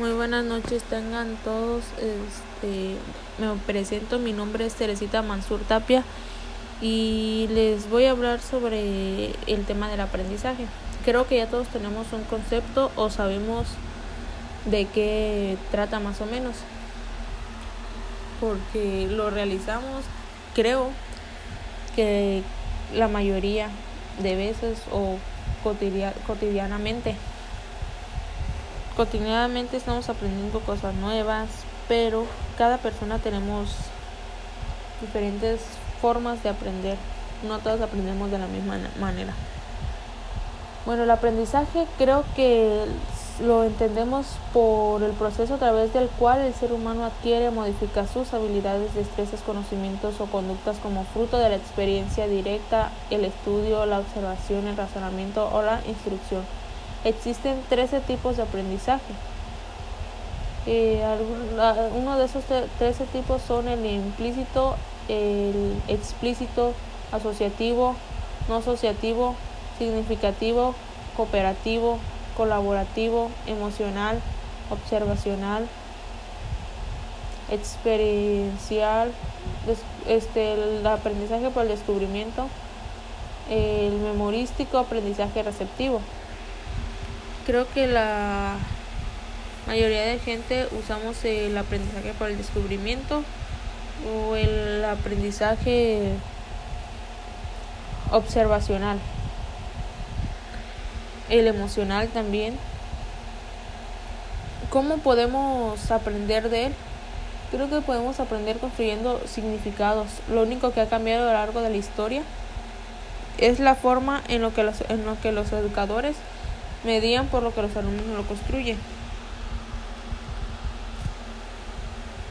Muy buenas noches, tengan todos. Este, me presento, mi nombre es Teresita Mansur Tapia y les voy a hablar sobre el tema del aprendizaje. Creo que ya todos tenemos un concepto o sabemos de qué trata más o menos, porque lo realizamos, creo que la mayoría de veces o cotidianamente cotidianamente estamos aprendiendo cosas nuevas, pero cada persona tenemos diferentes formas de aprender. No todos aprendemos de la misma manera. Bueno, el aprendizaje creo que lo entendemos por el proceso a través del cual el ser humano adquiere, modifica sus habilidades, destrezas, conocimientos o conductas como fruto de la experiencia directa, el estudio, la observación, el razonamiento o la instrucción. Existen 13 tipos de aprendizaje. Eh, uno de esos 13 tipos son el implícito, el explícito, asociativo, no asociativo, significativo, cooperativo, colaborativo, emocional, observacional, experiencial, este, el aprendizaje por el descubrimiento, el memorístico, aprendizaje receptivo creo que la mayoría de gente usamos el aprendizaje por el descubrimiento o el aprendizaje observacional. El emocional también. ¿Cómo podemos aprender de él? Creo que podemos aprender construyendo significados. Lo único que ha cambiado a lo largo de la historia es la forma en lo que los, en lo que los educadores medían por lo que los alumnos lo construyen.